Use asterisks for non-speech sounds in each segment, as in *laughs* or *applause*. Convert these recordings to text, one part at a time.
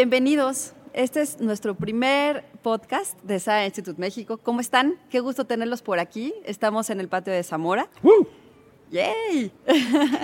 Bienvenidos. Este es nuestro primer podcast de SAE Institute México. ¿Cómo están? Qué gusto tenerlos por aquí. Estamos en el patio de Zamora. ¡Woo! ¡Yay!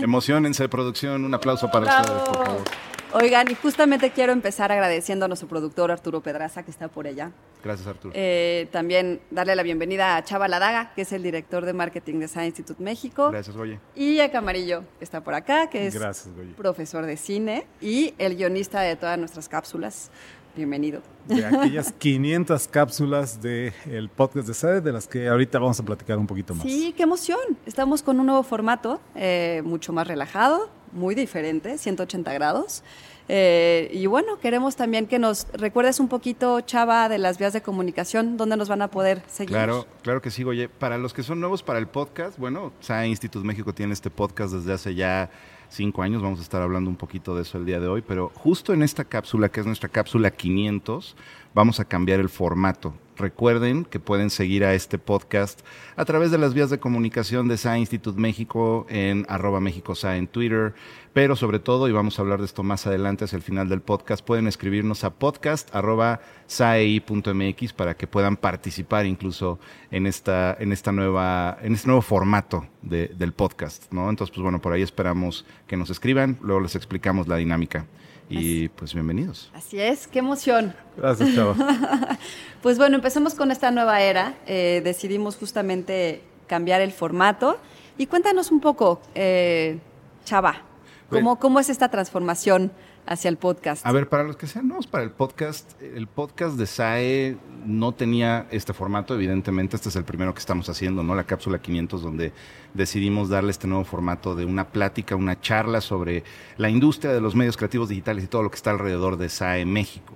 Emocionense, producción. Un aplauso para ustedes, por favor. Oigan, y justamente quiero empezar agradeciendo a nuestro productor Arturo Pedraza, que está por allá. Gracias, Arturo. Eh, también darle la bienvenida a Chava Ladaga, que es el director de marketing de SAE Institute México. Gracias, oye. Y a Camarillo, que está por acá, que es Gracias, profesor de cine y el guionista de todas nuestras cápsulas. Bienvenido. De aquellas *laughs* 500 cápsulas del podcast de SAE, de las que ahorita vamos a platicar un poquito más. Sí, qué emoción. Estamos con un nuevo formato, eh, mucho más relajado, muy diferente, 180 grados. Eh, y bueno, queremos también que nos recuerdes un poquito, Chava, de las vías de comunicación, dónde nos van a poder seguir. Claro, claro que sí, oye. Para los que son nuevos para el podcast, bueno, SAE Institute México tiene este podcast desde hace ya cinco años. Vamos a estar hablando un poquito de eso el día de hoy, pero justo en esta cápsula, que es nuestra cápsula 500, vamos a cambiar el formato. Recuerden que pueden seguir a este podcast a través de las vías de comunicación de SAE Institute México en arroba México en Twitter, pero sobre todo, y vamos a hablar de esto más adelante hacia el final del podcast, pueden escribirnos a podcast arroba saei.mx para que puedan participar incluso en esta, en esta nueva, en este nuevo formato de- del podcast, ¿no? Entonces, pues bueno, por ahí esperamos que nos escriban, luego les explicamos la dinámica. Y pues bienvenidos. Así es, qué emoción. Gracias, Chava. *laughs* Pues bueno, empecemos con esta nueva era. Eh, decidimos justamente cambiar el formato. Y cuéntanos un poco, eh, Chava, ¿cómo, ¿cómo es esta transformación hacia el podcast? A ver, para los que sean nuevos para el podcast, el podcast de SAE no tenía este formato, evidentemente, este es el primero que estamos haciendo, ¿no? La cápsula 500, donde decidimos darle este nuevo formato de una plática, una charla sobre la industria de los medios creativos digitales y todo lo que está alrededor de SAE México.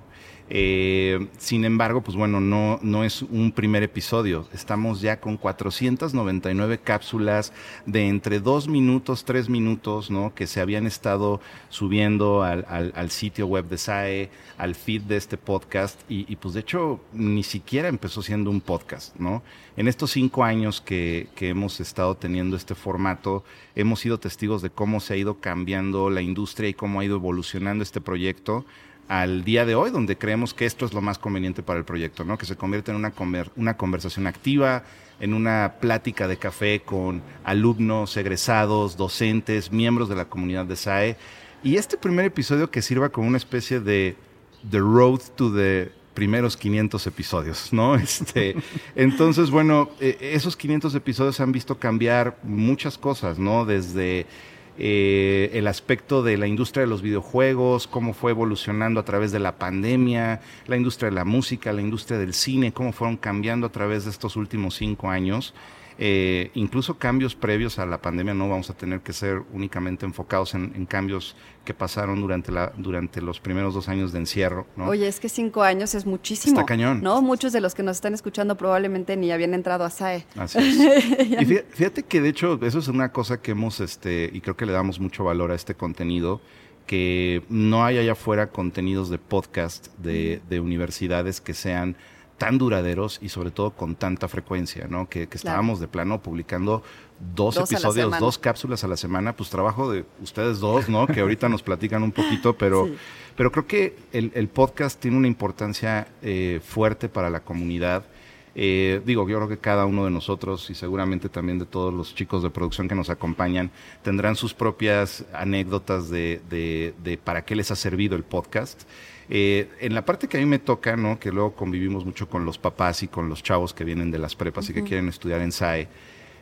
Eh, sin embargo, pues bueno, no, no es un primer episodio. Estamos ya con 499 cápsulas de entre dos minutos, tres minutos, ¿no? Que se habían estado subiendo al, sitio web de SAE, al feed de este podcast. Y, y, pues de hecho, ni siquiera empezó siendo un podcast, ¿no? En estos cinco años que, que hemos estado teniendo este formato, hemos sido testigos de cómo se ha ido cambiando la industria y cómo ha ido evolucionando este proyecto al día de hoy, donde creemos que esto es lo más conveniente para el proyecto, ¿no? Que se convierte en una, una conversación activa, en una plática de café con alumnos, egresados, docentes, miembros de la comunidad de SAE. Y este primer episodio que sirva como una especie de The Road to the primeros 500 episodios, ¿no? *laughs* Este, entonces, bueno, eh, esos 500 episodios han visto cambiar muchas cosas, ¿no? Desde eh, el aspecto de la industria de los videojuegos, cómo fue evolucionando a través de la pandemia, la industria de la música, la industria del cine, cómo fueron cambiando a través de estos últimos cinco años. Eh, incluso cambios previos a la pandemia no vamos a tener que ser únicamente enfocados en, en cambios que pasaron durante, la, durante los primeros dos años de encierro. ¿no? Oye, es que cinco años es muchísimo. Está cañón. ¿No? Muchos de los que nos están escuchando probablemente ni habían entrado a SAE. Así es. *laughs* Y fí- fíjate que de hecho eso es una cosa que hemos, este, y creo que le damos mucho valor a este contenido, que no hay allá afuera contenidos de podcast de, de universidades que sean tan duraderos y sobre todo con tanta frecuencia, ¿no? Que, que estábamos de plano publicando dos, episodios, dos cápsulas a la semana, pues trabajo de ustedes dos, ¿no? Que ahorita nos platican un poquito, pero, *laughs* Sí. pero creo que el, el podcast tiene una importancia eh, fuerte para la comunidad. Eh, digo, yo creo que cada uno de nosotros y seguramente también de todos los chicos de producción que nos acompañan tendrán sus propias anécdotas de, de- de para qué les ha servido el podcast. Eh, en la parte que a mí me toca, ¿no? que luego convivimos mucho con los papás y con los chavos que vienen de las prepas y que quieren estudiar en SAE,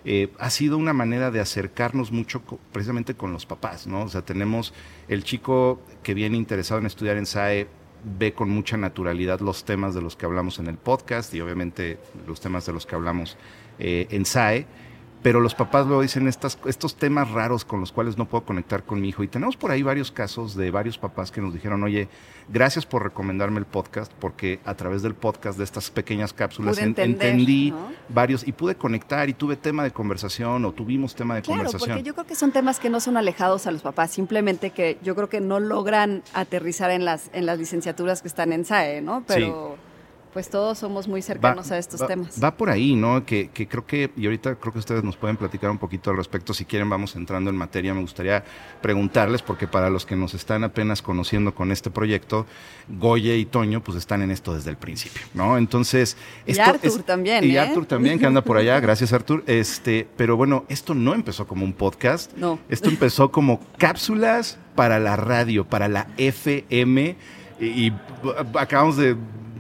eh, ha sido una manera de acercarnos mucho co- precisamente con los papás, ¿no? O sea, tenemos el chico que viene interesado en estudiar en SAE, ve con mucha naturalidad los temas de los que hablamos en el podcast y obviamente los temas de los que hablamos eh, en SAE, pero los papás luego dicen estas, estos temas raros con los cuales no puedo conectar con mi hijo. Y tenemos por ahí varios casos de varios papás que nos dijeron, oye, gracias por recomendarme el podcast, porque a través del podcast, de estas pequeñas cápsulas, entender, entendí ¿no? varios y pude conectar y tuve tema de conversación o tuvimos tema de Claro, conversación. porque yo creo que son temas que no son alejados a los papás, simplemente que yo creo que no logran aterrizar en las, en las licenciaturas que están en SAE, ¿no? Pero, pues todos somos muy cercanos a estos va- temas. Va por ahí, ¿no? Que, que creo que, y ahorita creo que ustedes nos pueden platicar un poquito al respecto. Si quieren, vamos entrando en materia. Me gustaría preguntarles, porque para los que nos están apenas conociendo con este proyecto, Goye y Toño, pues están en esto desde el principio, ¿no? Entonces. Y esto Arthur también, Y ¿eh? Arthur también, que anda por allá. Gracias, Arthur. Este, pero bueno, esto no empezó como un podcast. No. Esto empezó como cápsulas para la radio, para la FM. Y, y acabamos de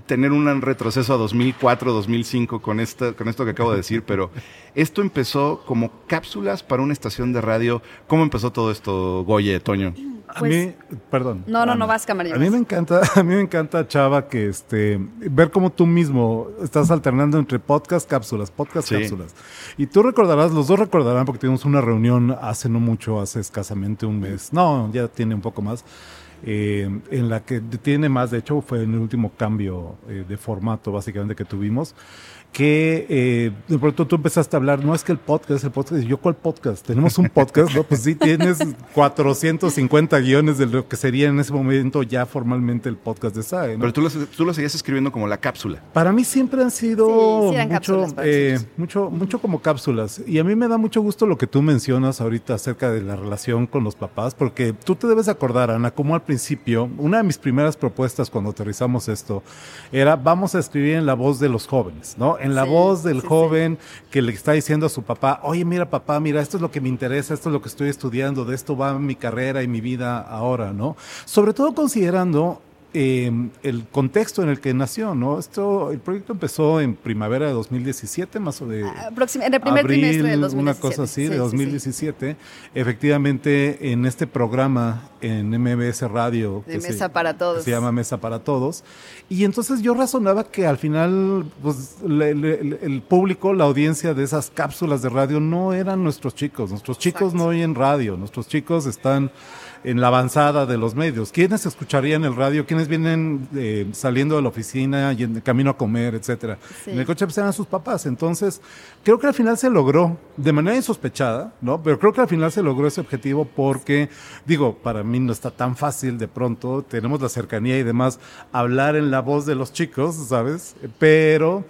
tener un retroceso a 2004, 2005 con, esta, con esto que acabo de decir, pero esto empezó como cápsulas para una estación de radio. ¿Cómo empezó todo esto, Goye, Toño? A Pues- mí, perdón. No, no, Ana. no, vas, Camarillo, A mí me encanta, *laughs* a mí me encanta, Chava, que este, ver cómo tú mismo estás alternando entre podcast, cápsulas, podcast, Sí. cápsulas. Y tú recordarás, los dos recordarán, porque tuvimos una reunión hace no mucho, hace escasamente un mes, no, ya tiene un poco más, eh, en la que tiene más, de hecho, fue en el último cambio eh, de formato, básicamente, que tuvimos, que eh, de pronto tú empezaste a hablar, no es que el podcast, el podcast, y yo, ¿cuál podcast? Tenemos un podcast, ¿no? Pues sí, tienes *laughs* 450 guiones de lo que sería en ese momento ya formalmente el podcast de SAE, ¿no? Pero tú lo, tú lo seguías escribiendo como la cápsula. Para mí siempre han sido Sí, sí mucho, eh, mucho, mucho como cápsulas. Y a mí me da mucho gusto lo que tú mencionas ahorita acerca de la relación con los papás, porque tú te debes acordar, Ana, como al principio, una de mis primeras propuestas cuando aterrizamos esto era vamos a escribir en la voz de los jóvenes, ¿no? En la Sí, voz del sí, sí. joven que le está diciendo a su papá, oye, mira papá, mira, esto es lo que me interesa, esto es lo que estoy estudiando, de esto va mi carrera y mi vida ahora, ¿no? Sobre todo considerando eh, el contexto en el que nació, ¿no? Esto, el proyecto empezó en primavera de 2017, más o menos. Ah, en el primer trimestre del 2017. Una cosa así, Sí, de sí, sí. 2017. Efectivamente, en este programa en MBS Radio. De que se- Mesa para Todos. se llama Mesa para Todos. Y entonces yo razonaba que al final, pues, le- le- le- el público, la audiencia de esas cápsulas de radio no eran nuestros chicos. Nuestros chicos Exacto. no oyen radio. Nuestros chicos están en la avanzada de los medios. ¿Quiénes escucharían el radio? ¿Quiénes vienen eh, saliendo de la oficina y en el camino a comer, etcétera? Sí. En el coche pues eran sus papás. Entonces, creo que al final se logró, de manera insospechada, ¿no? Pero creo que al final se logró ese objetivo porque, digo, para mí no está tan fácil de pronto, tenemos la cercanía y demás, hablar en la voz de los chicos, ¿sabes? Pero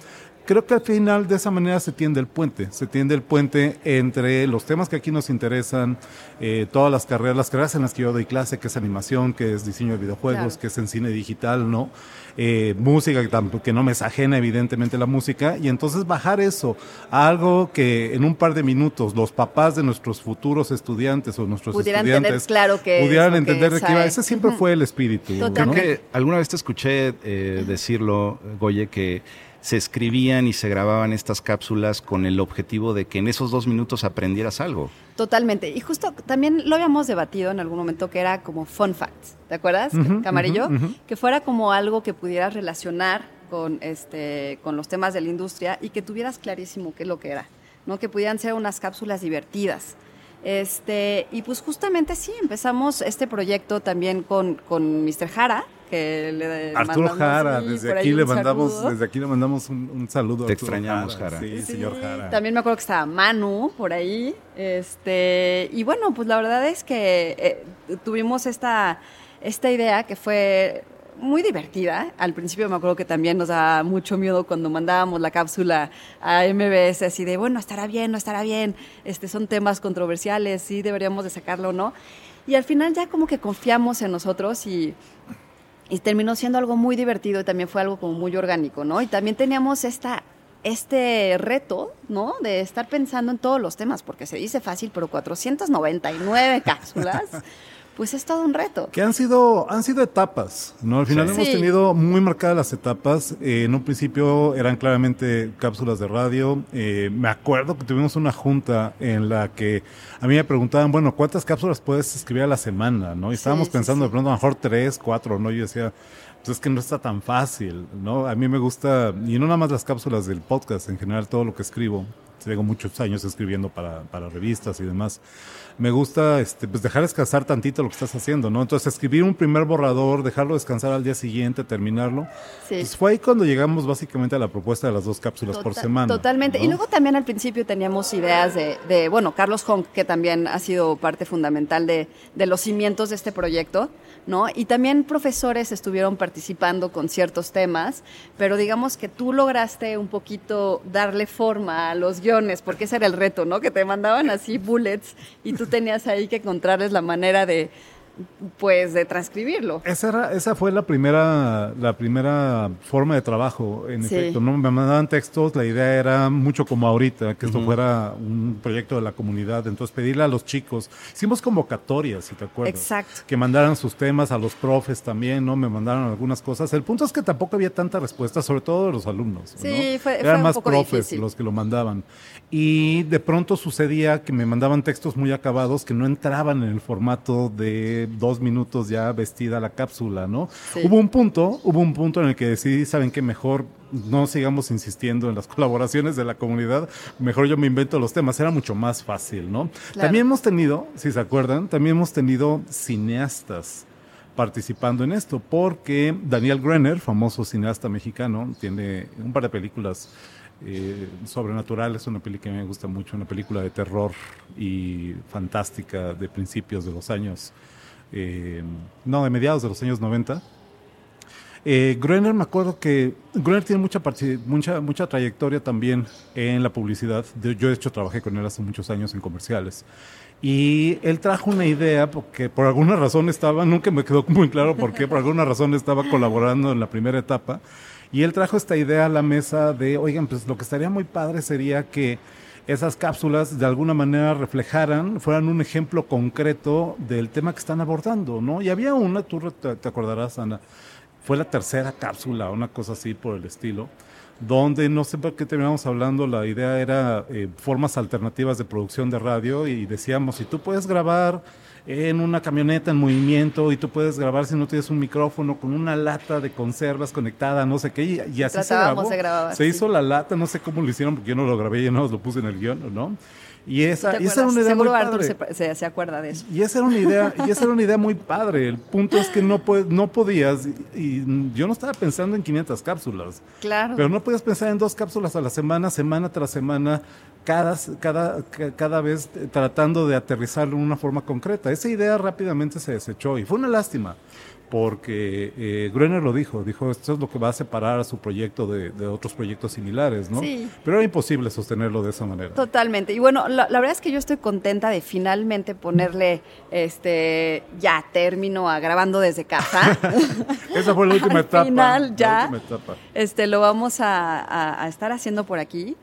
creo que al final de esa manera se tiende el puente, se tiende el puente entre los temas que aquí nos interesan, eh, todas las carreras, las carreras en las que yo doy clase, que es animación, que es diseño de videojuegos, Claro. que es en cine digital, ¿no? Eh, música, que, tampoco- que no me es ajena evidentemente la música, y entonces bajar eso a algo que en un par de minutos los papás de nuestros futuros estudiantes o nuestros Pudieran tener estudiantes claro pudieran que entender de qué iba. Ese siempre fue el espíritu. ¿no? Creo que alguna vez te escuché eh, decirlo, Goye, que se escribían y se grababan estas cápsulas con el objetivo de que en esos dos minutos aprendieras algo. Totalmente. Y justo también lo habíamos debatido en algún momento que era como fun facts. ¿Te acuerdas, Ujú, Camarillo? ujú, ujú. Que fuera como algo que pudieras relacionar con, este, con los temas de la industria y que tuvieras clarísimo qué es lo que era. ¿no? Que pudieran ser unas cápsulas divertidas. Este, y pues justamente sí, empezamos este proyecto también con, con Mr. Jara, que le Arturo Jara, sí, desde aquí le mandamos, saludo. desde aquí le mandamos un, un saludo. a Te Arturo extrañamos, Jara. Sí, Sí, señor Jara. También me acuerdo que estaba Manu por ahí. Este, y bueno, pues la verdad es que eh, tuvimos esta, esta idea que fue muy divertida. Al principio me acuerdo que también nos daba mucho miedo cuando mandábamos la cápsula a MBS, así de, bueno, estará bien, no estará bien, este, son temas controversiales, sí deberíamos de sacarlo o no. Y al final ya como que confiamos en nosotros y, y terminó siendo algo muy divertido y también fue algo como muy orgánico, ¿no? Y también teníamos esta, este reto, ¿no? De estar pensando en todos los temas, porque se dice fácil, pero 499 *laughs* cápsulas, pues es todo un reto. Que han sido, han sido etapas, ¿no? Al final Sí. hemos Sí. tenido muy marcadas las etapas. Eh, en un principio eran claramente cápsulas de radio. Eh, me acuerdo que tuvimos una junta en la que a mí me preguntaban, bueno, ¿cuántas cápsulas puedes escribir a la semana, no? Y Sí, estábamos sí, pensando sí. de pronto a lo mejor tres, cuatro, ¿no? Yo decía, pues es que no está tan fácil, ¿no? A mí me gusta, y no nada más las cápsulas del podcast, en general todo lo que escribo, tengo muchos años escribiendo para, para revistas y demás me gusta este, pues dejar descansar tantito lo que estás haciendo, ¿no? Entonces escribir un primer borrador, dejarlo descansar al día siguiente, terminarlo. Sí. Pues fue ahí cuando llegamos básicamente a la propuesta de las dos cápsulas por semana. Totalmente. Y luego también al principio teníamos ideas de, de, bueno, Carlos Honk, que también ha sido parte fundamental de, de los cimientos de este proyecto. ¿no? Y también profesores estuvieron participando con ciertos temas, pero digamos que tú lograste un poquito darle forma a los guiones, porque ese era el reto, ¿no? Que te mandaban así bullets y tú tenías ahí que encontrarles la manera de, pues de transcribirlo. Esa, era, esa fue la primera, la primera forma de trabajo, en efecto. ¿no? Me mandaban textos, la idea era mucho como ahorita, que esto fuera un proyecto de la comunidad. Entonces pedirle a los chicos, hicimos convocatorias, si te acuerdas. Exacto. Que mandaran sus temas a los profes también, ¿no? Me mandaron algunas cosas. El punto es que tampoco había tanta respuesta, sobre todo de los alumnos. Sí, fue, Eran más poco profes los que lo mandaban. Y de pronto sucedía que me mandaban textos muy acabados que no entraban en el formato de dos minutos ya vestida la cápsula, ¿no? Hubo un punto, hubo un punto en el que decidí, ¿saben qué? Mejor no sigamos insistiendo en las *laughs* colaboraciones de la comunidad, mejor yo me invento los temas, era mucho más fácil, ¿no? También hemos tenido, si se acuerdan, también hemos tenido cineastas participando en esto, porque Daniel Grenner, famoso cineasta mexicano, tiene un par de películas eh, Sobrenatural es una película que me gusta mucho, una película de terror y fantástica de principios de los años, eh, no, de mediados de los años 90. Eh, me acuerdo que Gruner tiene mucha, mucha, mucha trayectoria también en la publicidad. Yo, de hecho, trabajé con él hace muchos años en comerciales. Y él trajo una idea, porque por alguna razón estaba, nunca me quedó muy claro por qué, por alguna razón estaba colaborando en la primera etapa y él trajo esta idea a la mesa de, oigan, pues lo que estaría muy padre sería que esas cápsulas de alguna manera reflejaran, fueran un ejemplo concreto del tema que están abordando, ¿no? Y había una, tú te, acordarás, Ana, fue la tercera cápsula, una cosa así por el estilo, donde no sé por qué terminamos hablando, la idea era eh, formas alternativas de producción de radio y decíamos, si tú puedes grabar en una camioneta en movimiento y tú puedes grabar si no tienes un micrófono con una lata de conservas conectada, no sé qué, y, así se grabó. se hizo la lata, no sé cómo lo hicieron porque yo no lo grabé, yo no lo puse en el guion, ¿no? Y esa, y esa era una idea Seguro muy Arthur padre. Se, se, acuerda de eso. Y esa era una idea, y esa era una idea muy padre. El punto es que no no podías, y, yo no estaba pensando en 500 cápsulas. Claro. Pero no podías pensar en dos cápsulas a la semana, semana tras semana, cada, cada, cada vez tratando de aterrizarlo en una forma concreta. Esa idea rápidamente se desechó y fue una lástima porque eh, Gruner lo dijo, dijo, esto es lo que va a separar a su proyecto de, otros proyectos similares, ¿no? Sí. Pero era imposible sostenerlo de esa manera. Totalmente. Y bueno, la, verdad es que yo estoy contenta de finalmente ponerle este ya término a grabando desde casa. *laughs* esa fue la *laughs* última etapa. Final ya. La última etapa. Este lo vamos a, a estar haciendo por aquí.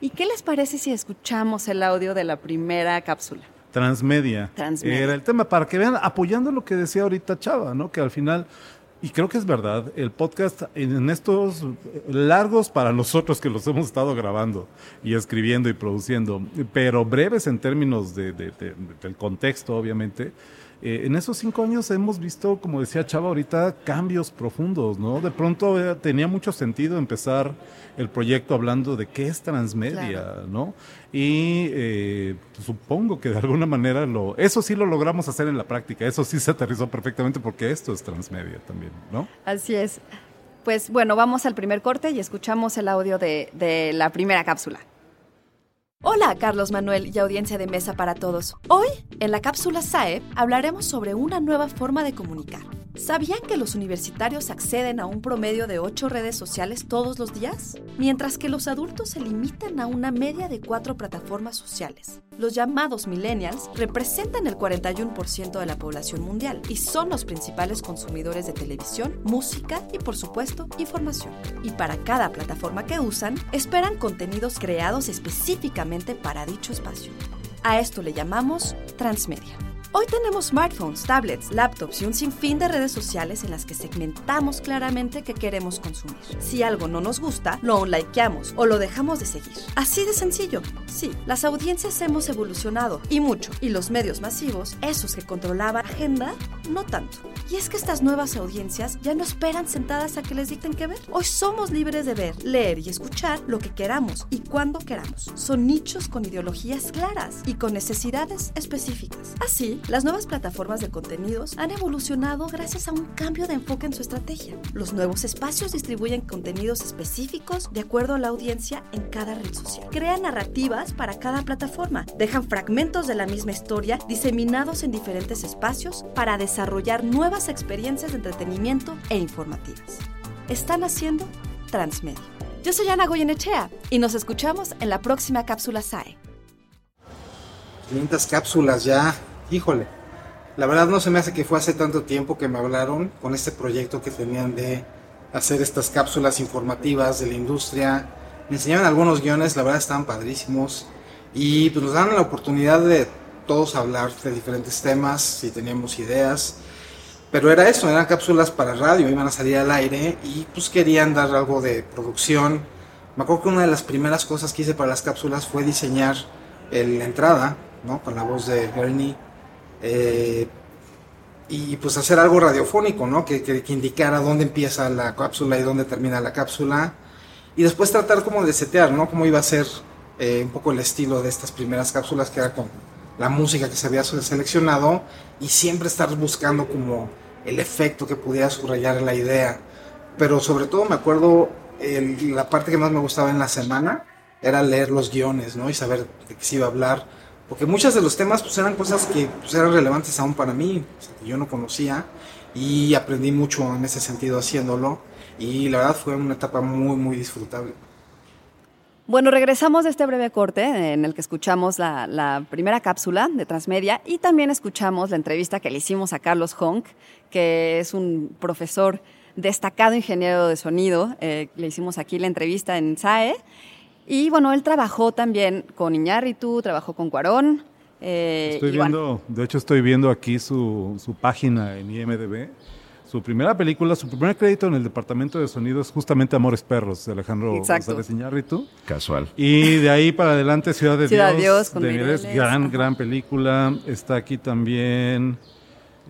¿Y qué les parece si escuchamos el audio de la primera cápsula? Transmedia. Transmedia. Era el tema, para que vean, apoyando lo que decía ahorita Chava, ¿no? Que al final, y creo que es verdad, el podcast en estos largos para nosotros que los hemos estado grabando y escribiendo y produciendo, pero breves en términos de, del contexto, obviamente, eh, en esos cinco años hemos visto, como decía Chava ahorita, cambios profundos, ¿no? De pronto eh, tenía mucho sentido empezar el proyecto hablando de qué es transmedia, ¿no? Y eh, supongo que de alguna manera lo, eso sí lo logramos hacer en la práctica, eso sí se aterrizó perfectamente porque esto es transmedia también, ¿no? Así es. Pues bueno, vamos al primer corte y escuchamos el audio de, de la primera cápsula. Hola, Carlos Manuel y audiencia de Mesa para Todos. Hoy, en la cápsula SAE, hablaremos sobre una nueva forma de comunicar ¿Sabían que los universitarios acceden a un promedio de 8 redes sociales todos los días? Mientras que los adultos se limitan a una media de 4 plataformas sociales. Los llamados millennials representan el 41% de la población mundial y son los principales consumidores de televisión, música y por supuesto información. Y para cada plataforma que usan, esperan contenidos creados específicamente para dicho espacio. A esto le llamamos transmedia. Hoy tenemos smartphones, tablets, laptops y un sinfín de redes sociales en las que segmentamos claramente qué queremos consumir. Si algo no nos gusta, lo unlikeamos o lo dejamos de seguir. Así de sencillo. Sí, las audiencias hemos evolucionado y mucho, y los medios masivos, esos que controlaban agenda, no tanto. Y es que estas nuevas audiencias ya no esperan sentadas a que les dicten qué ver. Hoy somos libres de ver, leer y escuchar lo que queramos y cuando queramos. Son nichos con ideologías claras y con necesidades específicas. Así, las nuevas plataformas de contenidos han evolucionado gracias a un cambio de enfoque en su estrategia. Los nuevos espacios distribuyen contenidos específicos de acuerdo a la audiencia en cada red social. Crean narrativas para cada plataforma. Dejan fragmentos de la misma historia diseminados en diferentes espacios para desarrollar nuevas experiencias de entretenimiento e informativas. Están haciendo Transmedia. Yo soy Ana Goyenechea y nos escuchamos en la próxima cápsula SAE. 500 cápsulas ya, híjole. La verdad no se me hace que fue hace tanto tiempo que me hablaron con este proyecto que tenían de hacer estas cápsulas informativas de la industria. Me enseñaron algunos guiones, la verdad estaban padrísimos. Y pues nos dan la oportunidad de todos hablar de diferentes temas, si teníamos ideas. Pero era eso, eran cápsulas para radio, iban a salir al aire y pues querían dar algo de producción. Me acuerdo que una de las primeras cosas que hice para las cápsulas fue diseñar la entrada, ¿no? Con la voz de Bernie. Eh, y pues hacer algo radiofónico, ¿no? Que, que, que, indicara dónde empieza la cápsula y dónde termina la cápsula. Y después tratar como de setear, ¿no? Cómo iba a ser eh, un poco el estilo de estas primeras cápsulas, que era con la música que se había seleccionado y siempre estar buscando como el efecto que pudiera subrayar la idea. Pero sobre todo me acuerdo el, la parte que más me gustaba en la semana era leer los guiones, ¿no? Y saber de qué se iba a hablar. Porque muchos de los temas pues, eran cosas que pues, eran relevantes aún para mí, que yo no conocía. Y aprendí mucho en ese sentido haciéndolo. Y la verdad fue una etapa muy, muy disfrutable. Bueno, regresamos de este breve corte en el que escuchamos la, la, primera cápsula de Transmedia y también escuchamos la entrevista que le hicimos a Carlos Honk, que es un profesor destacado ingeniero de sonido. Eh, le hicimos aquí la entrevista en SAE. Y bueno, él trabajó también con Iñárritu, trabajó con Cuarón. Eh, estoy viendo, bueno. de hecho estoy viendo aquí su, su página en IMDB su primera película, su primer crédito en el departamento de sonido es justamente Amores Perros, de Alejandro Exacto. González Iñárritu. Casual. Y de ahí para adelante Ciudad de Ciudad Dios. Dios de Mireles, gran, gran película. Está aquí también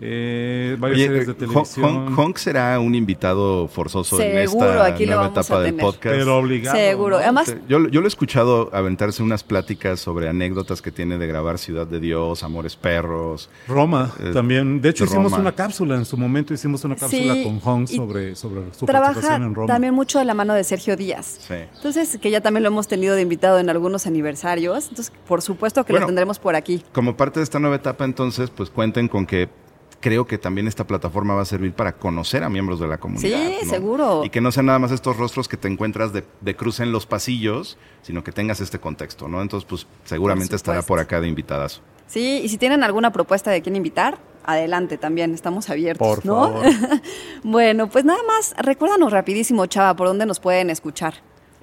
eh, varias Oye, series de televisión. Honk, Honk será un invitado forzoso Seguro, en esta aquí nueva etapa del podcast. Pero obligado. Seguro. ¿no? Además, Yo, yo lo he escuchado aventarse unas pláticas sobre anécdotas que tiene de grabar Ciudad de Dios, Amores Perros. Roma Eh, también. De hecho, hicimos Roma. una cápsula en su momento. Hicimos una cápsula Sí, con Honk y sobre, sobre su trabaja participación en Roma. también mucho de la mano de Sergio Díaz. Sí. Entonces, que ya también lo hemos tenido de invitado en algunos aniversarios. Entonces, por supuesto que Bueno. lo tendremos por aquí. Como parte de esta nueva etapa, entonces, pues cuenten con que creo que también esta plataforma va a servir para conocer a miembros de la comunidad. Sí, ¿no? seguro. Y que no sean nada más estos rostros que te encuentras de, de cruce en los pasillos, sino que tengas este contexto, ¿no? Entonces, pues seguramente Por estará por acá de invitadas. Sí, y si tienen alguna propuesta de quién invitar, adelante también, estamos abiertos, Por ¿no? favor. *laughs* bueno, pues nada más, recuérdanos rapidísimo, Chava, por dónde nos pueden escuchar.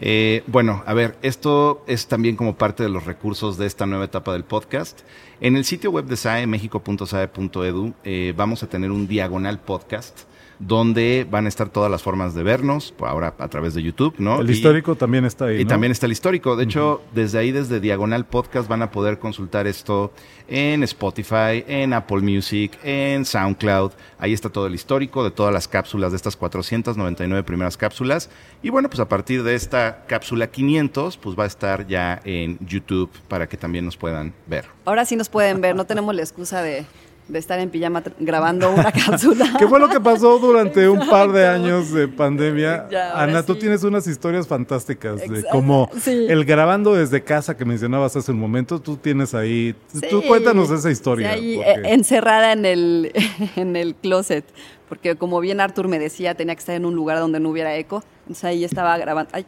Eh, bueno, a ver, esto es también como parte de los recursos de esta nueva etapa del podcast. En el sitio web de SAE, mexico.sae.edu, eh, vamos a tener un diagonal podcast donde van a estar todas las formas de vernos, por ahora a través de YouTube, ¿no? El Y- histórico también está ahí. Y ¿no? también está el histórico. De hecho, desde ahí, desde Diagonal Podcast, van a poder consultar esto en Spotify, en Apple Music, en SoundCloud. Ahí está todo el histórico de todas las cápsulas, de estas 499 primeras cápsulas. Y bueno, pues a partir de esta cápsula 500, pues va a estar ya en YouTube para que también nos puedan ver. Ahora sí nos pueden ver, no tenemos la excusa de, de estar en pijama grabando una *laughs* cápsula. ¿Qué fue lo que pasó durante un par de años de pandemia? *laughs* Ya, Ana, tú tienes unas historias fantásticas de como sí. el grabando desde casa que mencionabas hace un momento, tú tienes ahí, tú cuéntanos esa historia. Ahí, porque- eh, encerrada en el, *laughs* en el closet, porque como bien Arthur me decía, tenía que estar en un lugar donde no hubiera eco, entonces ahí estaba grabando, ay,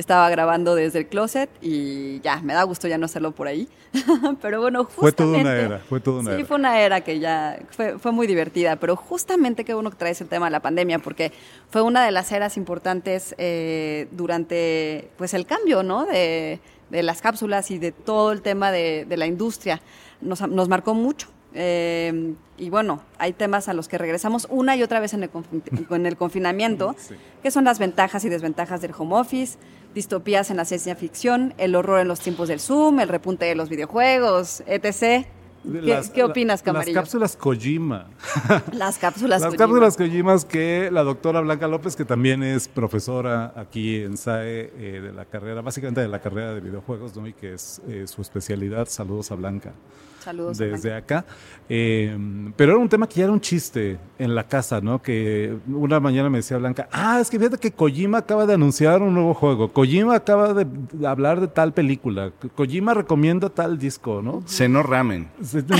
estaba grabando desde el closet y ya, me da gusto ya no hacerlo por ahí, *laughs* pero bueno, justamente... Fue toda una era, fue toda una sí, era. fue una era que ya fue, fue muy divertida, pero justamente qué bueno que traes el tema de la pandemia, porque fue una de las eras importantes eh, durante pues el cambio, ¿no? De, de las cápsulas y de todo el tema de, de la industria. Nos, nos marcó mucho. eh, y bueno, hay temas a los que regresamos una y otra vez en el, confi- en el confinamiento, *laughs* que son las ventajas y desventajas del home office, distopías en la ciencia ficción, el horror en los tiempos del Zoom, el repunte de los videojuegos, etc. ¿Qué, ¿qué opinas, Camarillo? Las cápsulas Kojima. *laughs* Las cápsulas Las Kojima. cápsulas Kojimas que la doctora Blanca López, que también es profesora aquí en SAE eh, de la carrera, básicamente de la carrera de videojuegos, ¿no? y que es eh, su especialidad. Saludos a Blanca. Saludos. a desde acá. Eh, pero era un tema que ya era un chiste en la casa, ¿no? Que una mañana me decía Blanca, ah, es que fíjate que Kojima acaba de anunciar un nuevo juego, Kojima acaba de hablar de tal película, Kojima recomienda tal disco, ¿no? Seno ramen.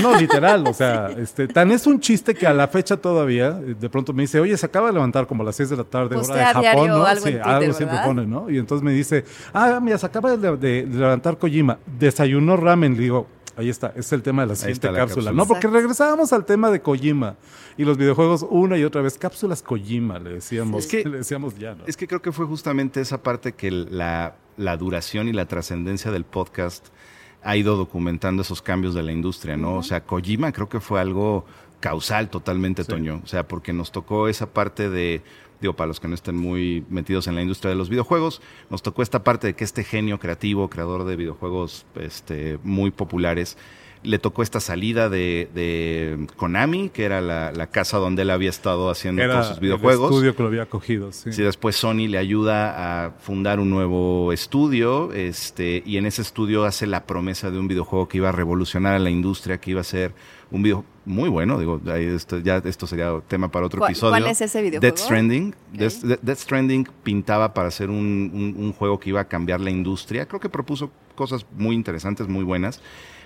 No, literal, o sea, *laughs* este, tan es un chiste que a la fecha todavía, eh, de pronto me dice, oye, se acaba de levantar como a las 6 de la tarde, hora de Japón, ¿no? algo en sí, Twitter, algo siempre pone, ¿no? Y entonces me dice, ah, mira, se acaba de, de- de levantar Kojima, desayunó ramen, le digo, ahí está, es el tema de la siguiente la cápsula, cápsula. ¿no? Porque regresábamos al tema de Kojima y los videojuegos una y otra vez, cápsulas Kojima, le decíamos, Sí. Es *laughs* que- le decíamos ya, ¿no? Es que creo que fue justamente esa parte que la, la duración y la trascendencia del podcast ha ido documentando esos cambios de la industria, ¿no? O sea, Kojima creo que fue algo causal totalmente, Sí. Toño. O sea, porque nos tocó esa parte de, digo, para los que no estén muy metidos en la industria de los videojuegos, nos tocó esta parte de que este genio creativo, creador de videojuegos este, muy populares, le tocó esta salida de, de Konami, que era la, la casa donde él había estado haciendo Era todos sus videojuegos. el estudio que lo había cogido, sí. Sí, después Sony le ayuda a fundar un nuevo estudio, este, y en ese estudio hace la promesa de un videojuego que iba a revolucionar a la industria, que iba a ser un video muy bueno, digo, ahí esto, ya esto sería tema para otro ¿Cuál- episodio. cuál es ese videojuego? Death Stranding. Ok. Death, Stranding pintaba para ser un, un- un juego que iba a cambiar la industria. Creo que propuso cosas muy interesantes, muy buenas.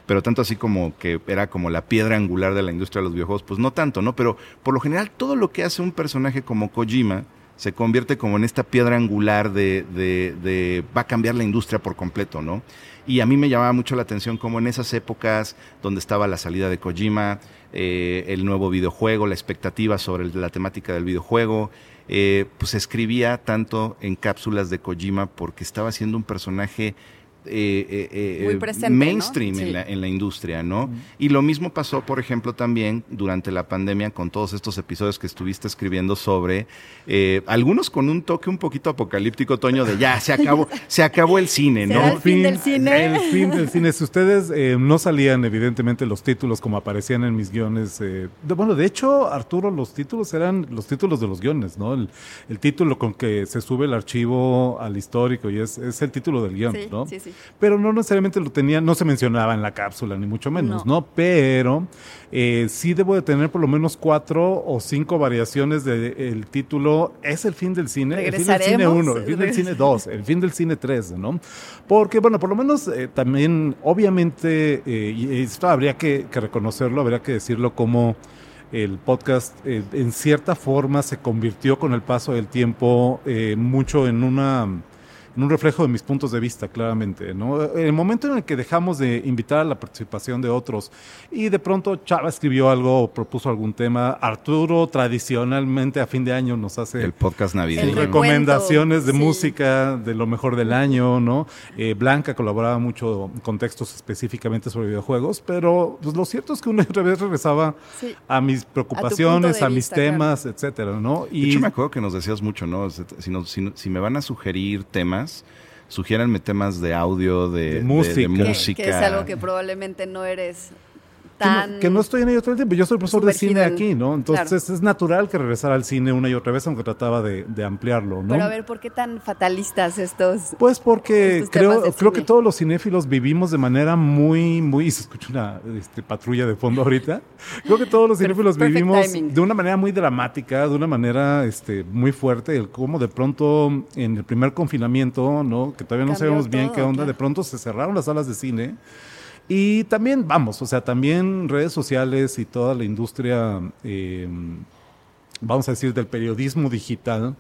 Pero tanto así como que era como la piedra angular de la industria de los videojuegos, pues no tanto, ¿no? Pero por lo general todo lo que hace un personaje como Kojima se convierte como en esta piedra angular de, de- de- va a cambiar la industria por completo, ¿no? Y a mí me llamaba mucho la atención como en esas épocas donde estaba la salida de Kojima, eh, el nuevo videojuego, la expectativa sobre la temática del videojuego, eh, pues escribía tanto en cápsulas de Kojima porque estaba siendo un personaje eh, eh, Muy presente, ¿no? mainstream Sí. en, la, en la industria, ¿no? Y lo mismo pasó, por ejemplo, también durante la pandemia con todos estos episodios que estuviste escribiendo sobre eh, algunos con un toque un poquito apocalíptico, Toño, de ya se acabó, *laughs* se acabó el cine, ¿Será ¿no? el fin del cine? El fin del cine. Si ustedes eh, no salían, evidentemente, los títulos como aparecían en mis guiones. eh, de- bueno, de hecho, Arturo, los títulos eran los títulos de los guiones, ¿no? El, el título con que se sube el archivo al histórico y es, es el título del guion, Sí, ¿no? sí, sí. Pero no necesariamente lo tenía, no se mencionaba en la cápsula, ni mucho menos, ¿no? Pero eh, sí debo de tener por lo menos cuatro o cinco variaciones del título. Es el fin del cine, el fin del cine. 1, el fin del cine 2, el fin del cine 3, ¿no? Porque, bueno, por lo menos eh, también, obviamente, eh, y esto habría que, que reconocerlo, habría que decirlo como el podcast eh, en cierta forma se convirtió con el paso del tiempo eh, mucho en una en un reflejo de mis puntos de vista, claramente. ¿no? En el momento en el que dejamos de invitar a la participación de otros y de pronto Chava escribió algo o propuso algún tema, Arturo tradicionalmente a fin de año nos hace El podcast navideño. recomendaciones de sí. música de lo mejor del año, ¿no? Eh, Blanca colaboraba mucho con textos específicamente sobre videojuegos, pero pues, lo cierto es que una y otra vez regresaba Sí. a mis preocupaciones, a, mis vista, temas, etcétera, ¿no? De hecho, me acuerdo que nos decías mucho, ¿no? Si, no- si, no- si me van a sugerir temas, sugiéranme temas de audio, de, De de- de música. Que- música. Que, es algo que probablemente no eres que no- tan... que no estoy en ello todo el tiempo. Yo soy profesor de cine en- aquí, ¿no? Entonces claro. es natural que regresara al cine una y otra vez, aunque trataba de, de ampliarlo, ¿no? Pero a ver, ¿por qué tan fatalistas estos? Pues porque Estos creo, creo que todos los cinéfilos vivimos de manera muy, muy, se escucha una este, patrulla de fondo ahorita. Creo que todos los cinéfilos vivimos timing. de una manera muy dramática, de una manera este, muy fuerte, el cómo de pronto en el primer confinamiento, ¿no? Que todavía no Cambió sabemos bien todo, qué onda, claro. de pronto se cerraron las salas de cine. Y también, vamos, o sea, también redes sociales y toda la industria, eh, vamos a decir, del periodismo digital,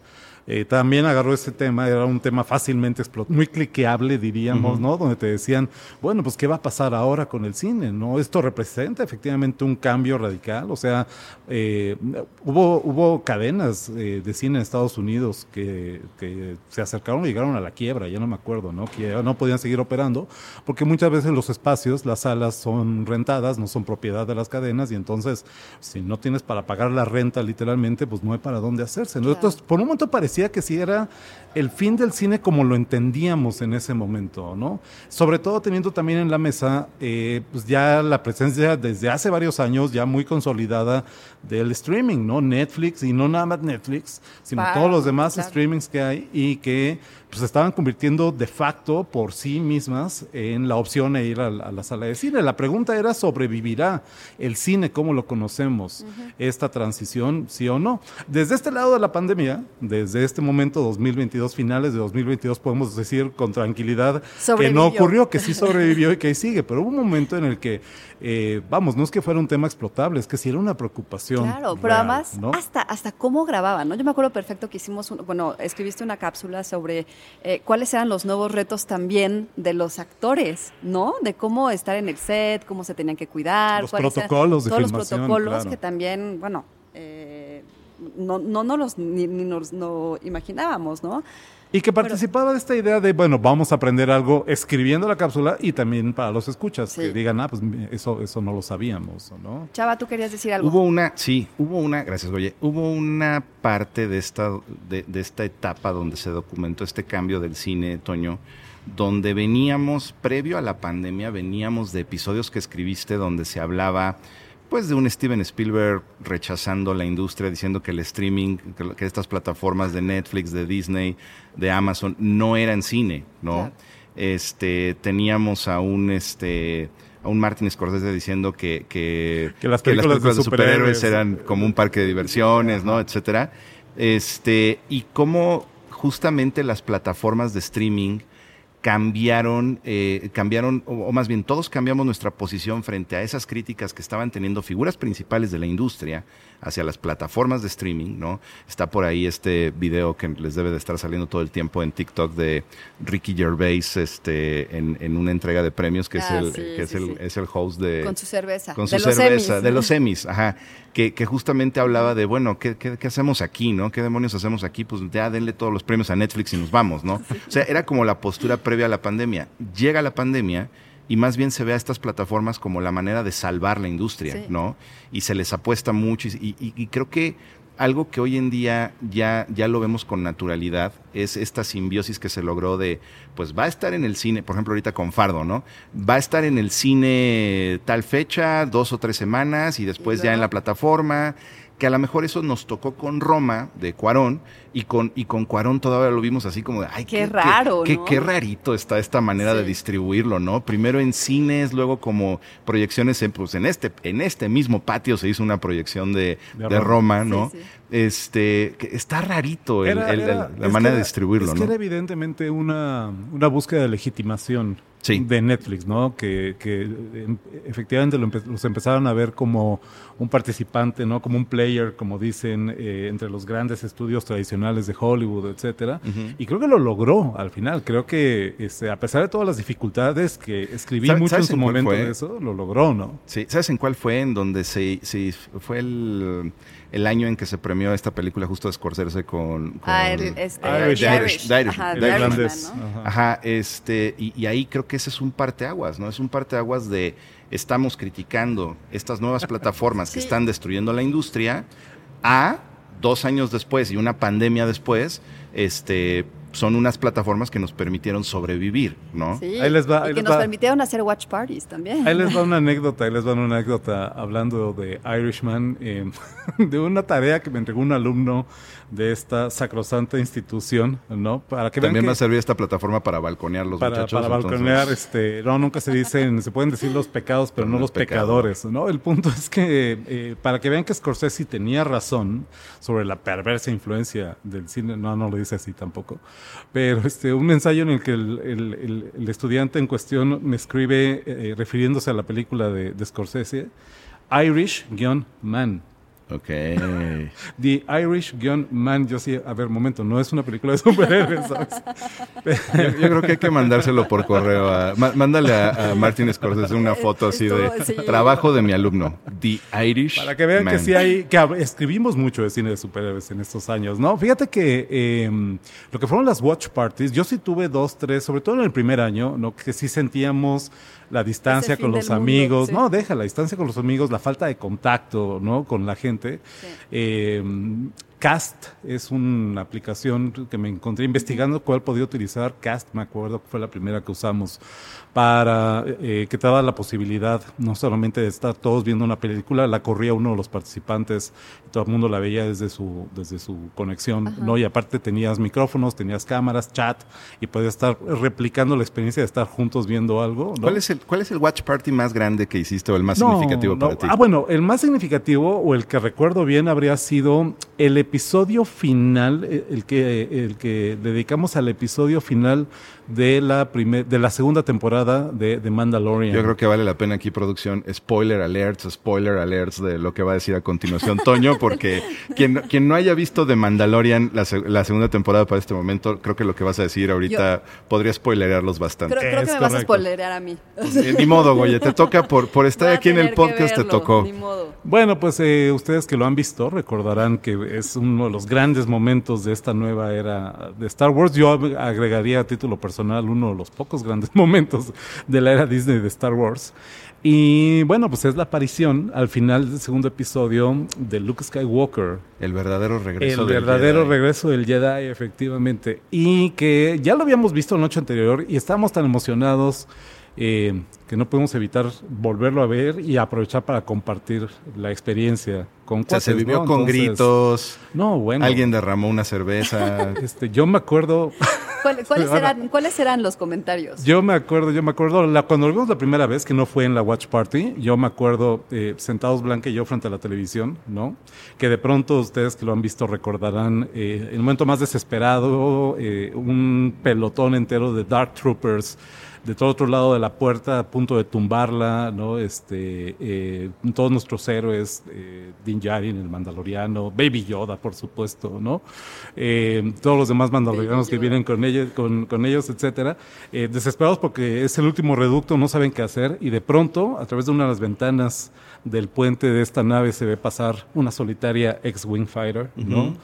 eh, también agarró ese tema, era un tema fácilmente explot muy cliqueable, diríamos, ¿no? Donde te decían, bueno, pues, ¿qué va a pasar ahora con el cine? ¿No? Esto representa efectivamente un cambio radical, o sea, eh, hubo, hubo cadenas eh, de cine en Estados Unidos que, que se acercaron y llegaron a la quiebra, ya no me acuerdo, ¿no? Que ya no podían seguir operando, porque muchas veces los espacios, las salas son rentadas, no son propiedad de las cadenas, y entonces, si no tienes para pagar la renta literalmente, pues no hay para dónde hacerse. ¿no? Claro. Entonces, por un momento parecía que sí era el fin del cine como lo entendíamos en ese momento, ¿no? Sobre todo teniendo también en la mesa, eh, pues ya la presencia desde hace varios años ya muy consolidada del streaming, ¿no? Netflix y no nada más Netflix, sino todos los demás streamings que hay y que pues estaban convirtiendo de facto por sí mismas en la opción de ir a, la sala de cine. La pregunta era, ¿sobrevivirá el cine como lo conocemos, esta transición, sí o no? Desde este lado de la pandemia, desde este momento 2022, finales de 2022, podemos decir con tranquilidad que no ocurrió, que sí *laughs* sobrevivió y que ahí sigue, pero hubo un momento en el que, eh, vamos, no es que fuera un tema explotable, es que sí era una preocupación. Claro, pero además, hasta, hasta cómo grababan, ¿no? Yo me acuerdo perfecto que hicimos, bueno, escribiste una cápsula sobre eh, cuáles eran los nuevos retos también de los actores, ¿no? De cómo estar en el set, cómo se tenían que cuidar. Los protocolos de Todos los protocolos que también, bueno, no, no, no los ni, nos no imaginábamos, ¿no? Y que participaba de esta idea de, bueno, vamos a aprender algo escribiendo la cápsula y también para los escuchas, que digan, ah, pues eso, eso no lo sabíamos, ¿no? Chava, tú querías decir algo. Hubo una, sí, hubo una, gracias, Oye, hubo una parte de esta, de, de esta etapa donde se documentó este cambio del cine, Toño, donde veníamos, previo a la pandemia, veníamos de episodios que escribiste donde se hablaba pues de un Steven Spielberg rechazando la industria, diciendo que el streaming, que, estas plataformas de Netflix, de Disney, de Amazon no eran cine, ¿no? Este, teníamos a un este a un Martin Scorsese diciendo que, que, las películas, de, superhéroes, eran como un parque de diversiones, ¿no? etcétera. Este, y cómo justamente las plataformas de streaming cambiaron, eh, cambiaron, o, más bien todos cambiamos nuestra posición frente a esas críticas que estaban teniendo figuras principales de la industria hacia las plataformas de streaming, ¿no? Está por ahí este video que les debe de estar saliendo todo el tiempo en TikTok de Ricky Gervais, este, en, una entrega de premios que es ah, el, que es el, es el host de con su cerveza, con su cerveza, de los semis, ajá, que, que justamente hablaba de bueno, ¿qué, ¿qué, qué, hacemos aquí, no? ¿Qué demonios hacemos aquí? Pues ya denle todos los premios a Netflix y nos vamos, ¿no? O sea, era como la postura previa a la pandemia. Llega la pandemia y más bien se ve a estas plataformas como la manera de salvar la industria, ¿no? Y se les apuesta mucho y, creo que algo que hoy en día ya, ya lo vemos con naturalidad es esta simbiosis que se logró de, pues va a estar en el cine, por ejemplo ahorita con Fardo, ¿no? Va a estar en el cine tal fecha, dos o tres semanas y después ya en la plataforma que a lo mejor eso nos tocó con Roma de Cuarón y con y con Cuarón todavía lo vimos así como de ay qué, raro qué, qué, rarito está esta manera de distribuirlo no primero en cines luego como proyecciones en pues en este en este mismo patio se hizo una proyección de, de, Roma, no este está rarito la manera de distribuirlo es que era evidentemente una una búsqueda de legitimación de Netflix, ¿no? Que, que em, efectivamente los empezaron a ver como un participante, ¿no? Como un player, como dicen, eh, entre los grandes estudios tradicionales de Hollywood, etcétera. Y creo que lo logró al final. Creo que este, a pesar de todas las dificultades que escribí mucho en su momento de eso, lo logró, ¿no? Sí, ¿sabes en cuál fue? En donde se, se fue el el año en que se premió esta película justo de Scorsese con, con ah, este, Irish, Ajá, este, y, ahí creo que ese es un parteaguas, ¿no? Es un parteaguas de estamos criticando estas nuevas *laughs* plataformas que están destruyendo la industria a dos años después y una pandemia después, este son unas plataformas que nos permitieron sobrevivir, ¿no? Sí, ahí les va, y que nos permitieron hacer watch parties también. Ahí les va una *laughs* anécdota, ahí les va una anécdota hablando de Irishman, eh, *laughs* de una tarea que me entregó un alumno de esta sacrosanta institución, ¿no? Para que También va a servir esta plataforma para balconear los para, muchachos. Para balconear, este, no, nunca se dicen, se pueden decir los pecados, pero, no los pecadores, ¿no? El punto es que, eh, para que vean que Scorsese tenía razón sobre la perversa influencia del cine, no, no lo dice así tampoco, pero este, un ensayo en el que el, estudiante en cuestión me escribe, eh, refiriéndose a la película de, de Scorsese, Irish-Man. Ok. *laughs* The Irish-Man, yo sí, a ver, momento, no es una película de superhéroes, ¿sabes? *laughs* yo, creo que hay que mandárselo por correo. A, mándale a, Martin Scorsese una foto así de trabajo de mi alumno, The Irish. Para que vean que sí hay, que escribimos mucho de cine de superhéroes en estos años, ¿no? Fíjate que em, lo que fueron las watch parties, yo sí tuve dos, tres, sobre todo en el primer año, ¿no? Que sí sentíamos la distancia con los amigos, no, deja la distancia con los amigos, la falta de contacto, ¿no? Con la gente. Eh, Cast es una aplicación que me encontré investigando cuál podía utilizar. Cast, me acuerdo que fue la primera que usamos para eh, que te daba la posibilidad no solamente de estar todos viendo una película, la corría uno de los participantes y todo el mundo la veía desde su desde su conexión, ¿no? Y aparte tenías micrófonos, tenías cámaras, chat y podías estar replicando la experiencia de estar juntos viendo algo. ¿no? ¿Cuál es el cuál es el watch party más grande que hiciste o el más No, significativo para ti? Ah, bueno, el más significativo o el que recuerdo bien habría sido el episodio final, eh, el que, el que dedicamos al episodio final de la, primer, de la segunda temporada de, de Mandalorian. Yo creo que vale la pena aquí, producción, spoiler alerts, spoiler alerts de lo que va a decir a continuación Toño, porque quien, quien no haya visto The Mandalorian la, se- la segunda temporada para este momento, creo que lo que vas a decir ahorita podría spoilerearlos bastante. Creo, que me vas a spoilerear a mí. *laughs* Eh, Ni modo, Goye, te toca por, por estar aquí en el podcast, te tocó. Ni modo. Bueno, pues eh, ustedes que lo han visto recordarán que es uno de los grandes momentos de esta nueva era de Star Wars. Yo ag- agregaría a título personal uno de los pocos grandes *laughs* momentos de la era Disney de Star Wars. Y bueno, pues es la aparición al final del segundo episodio de Luke Skywalker, El verdadero regreso el del verdadero Jedi. regreso del Jedi, efectivamente. Y que ya lo habíamos visto la noche anterior y estábamos tan emocionados eh, que no podemos evitar volverlo a ver y aprovechar para compartir la experiencia con O sea, se cuates, vivió ¿no? con Entonces, gritos, No, bueno. alguien derramó una cerveza. *laughs* Este, yo me acuerdo, *laughs* ¿Cuál- ¿Cuáles serán, ¿Cuáles serán los comentarios? yo me acuerdo, yo me acuerdo, la, cuando lo vimos la primera vez, que no fue en la Watch Party, yo me acuerdo eh, sentados Blanca y yo frente a la televisión, ¿no? Que de pronto ustedes que lo han visto recordarán eh, el momento más desesperado, eh, un pelotón entero de Dark Troopers de todo otro lado de la puerta a punto de tumbarla, ¿no? Este, eh, todos nuestros héroes, eh, Din Djarin, el Mandaloriano, Baby Yoda, por supuesto, ¿no? Eh, todos los demás Mandalorianos que vienen con ellos, con, con ellos, etcétera, eh, desesperados porque es el último reducto, no saben qué hacer y de pronto, a través de una de las ventanas del puente de esta nave se ve pasar una solitaria ex-wing fighter, ¿no?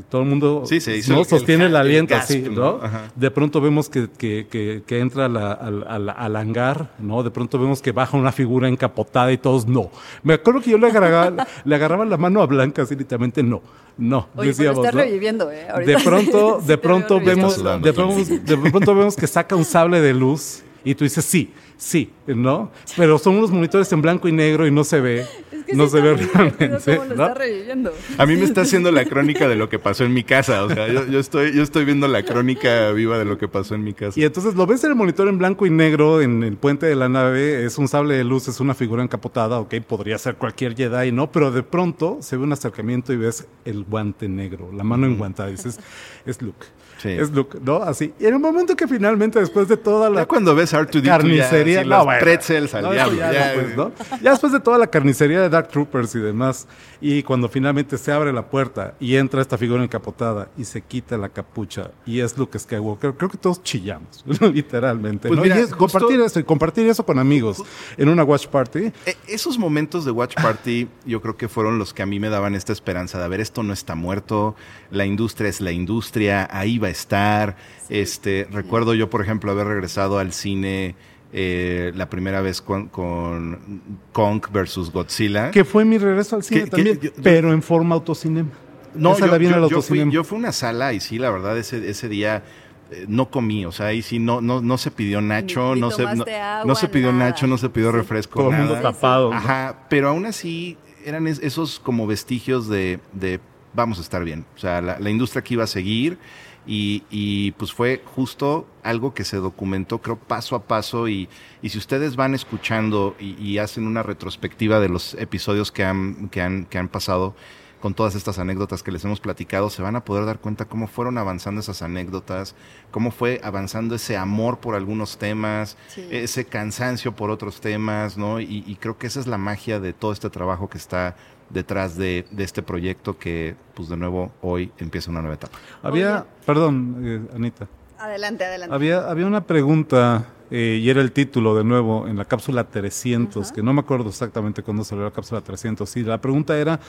Y todo el mundo Sí, se hizo ¿no? el- sostiene el, el aliento gasp, así, ¿no? De pronto vemos que, que, que, que entra la- al, al- al hangar, ¿no? De pronto vemos que baja una figura encapotada y todos no. Me acuerdo que yo le agarraba, *laughs* le agarraba la mano a Blanca así literalmente no, no. Oye, pero decíamos, estás ¿no? reviviendo, ¿eh? Ahorita. De pronto, de pronto vemos, de está pronto, de pronto vemos que saca un sable de luz y tú dices sí, sí, ¿no? Pero son unos monitores en blanco y negro y no se ve, *laughs* Es que no sí se ve realmente, cómo lo ¿no? está reviviendo. A mí me está haciendo la *laughs* crónica de lo que pasó en mi casa. O sea, yo, yo estoy, yo estoy viendo la crónica viva de lo que pasó en mi casa. Y entonces lo ves en el monitor en blanco y negro en el puente de la nave, es un sable de luz, es una figura encapotada, ok, podría ser cualquier Jedi, ¿no? Pero de pronto se ve un acercamiento y ves el guante negro, la mano enguantada, dices, es Luke. Sí. Es Luke, ¿no? Así. Y en el momento que finalmente, después de toda la Ya cuando ves R2D2 carnicería, ya, no, las bueno. pretzels al No, diablo. ya ya, ¿no? Ya después de toda la carnicería de Dark Troopers y demás, y cuando finalmente se abre la puerta y entra esta figura encapotada y se quita la capucha y es Luke Skywalker, creo que todos chillamos, *laughs* literalmente. Pues ¿no? mira, y es justo- compartir eso y compartir eso con amigos en una watch party. E- Esos momentos de Watch Party yo creo que fueron los que a mí me daban esta esperanza de, a ver, esto no está muerto, la industria es la industria, ahí va a estar. Este, recuerdo yo, por ejemplo, haber regresado al cine eh, la primera vez con, con Kong versus Godzilla. Que fue mi regreso al cine Que- también, yo- pero en forma autocinema. No, Esa yo, la vi en el fui, autocinema. yo fui a una sala y sí, la verdad, ese, ese día eh, no comí, o sea, ahí sí no, no, no se pidió nacho, Ni- ni no, se, no, tomaste agua, no se pidió nada. nacho, no se pidió refresco, Todo el mundo tapado. ¿no? Ajá, pero aún así eran es- esos como vestigios de, de vamos a estar bien. O sea, la, la industria que iba a seguir y, y, pues fue justo algo que se documentó, creo, paso a paso y, y si ustedes van escuchando y, y hacen una retrospectiva de los episodios que han, que han, que han pasado con todas estas anécdotas que les hemos platicado, se van a poder dar cuenta cómo fueron avanzando esas anécdotas, cómo fue avanzando ese amor por algunos temas, Sí. ese cansancio por otros temas, ¿no? Y, y creo que esa es la magia de todo este trabajo que está detrás de, de este proyecto que, pues de nuevo, hoy empieza una nueva etapa. Había, Oye. perdón, eh, Anita. Adelante, adelante. Había, había una pregunta, eh, y era el título de nuevo, en la cápsula 300, Ajá. que no me acuerdo exactamente cuándo salió la cápsula 300. Sí, la pregunta era,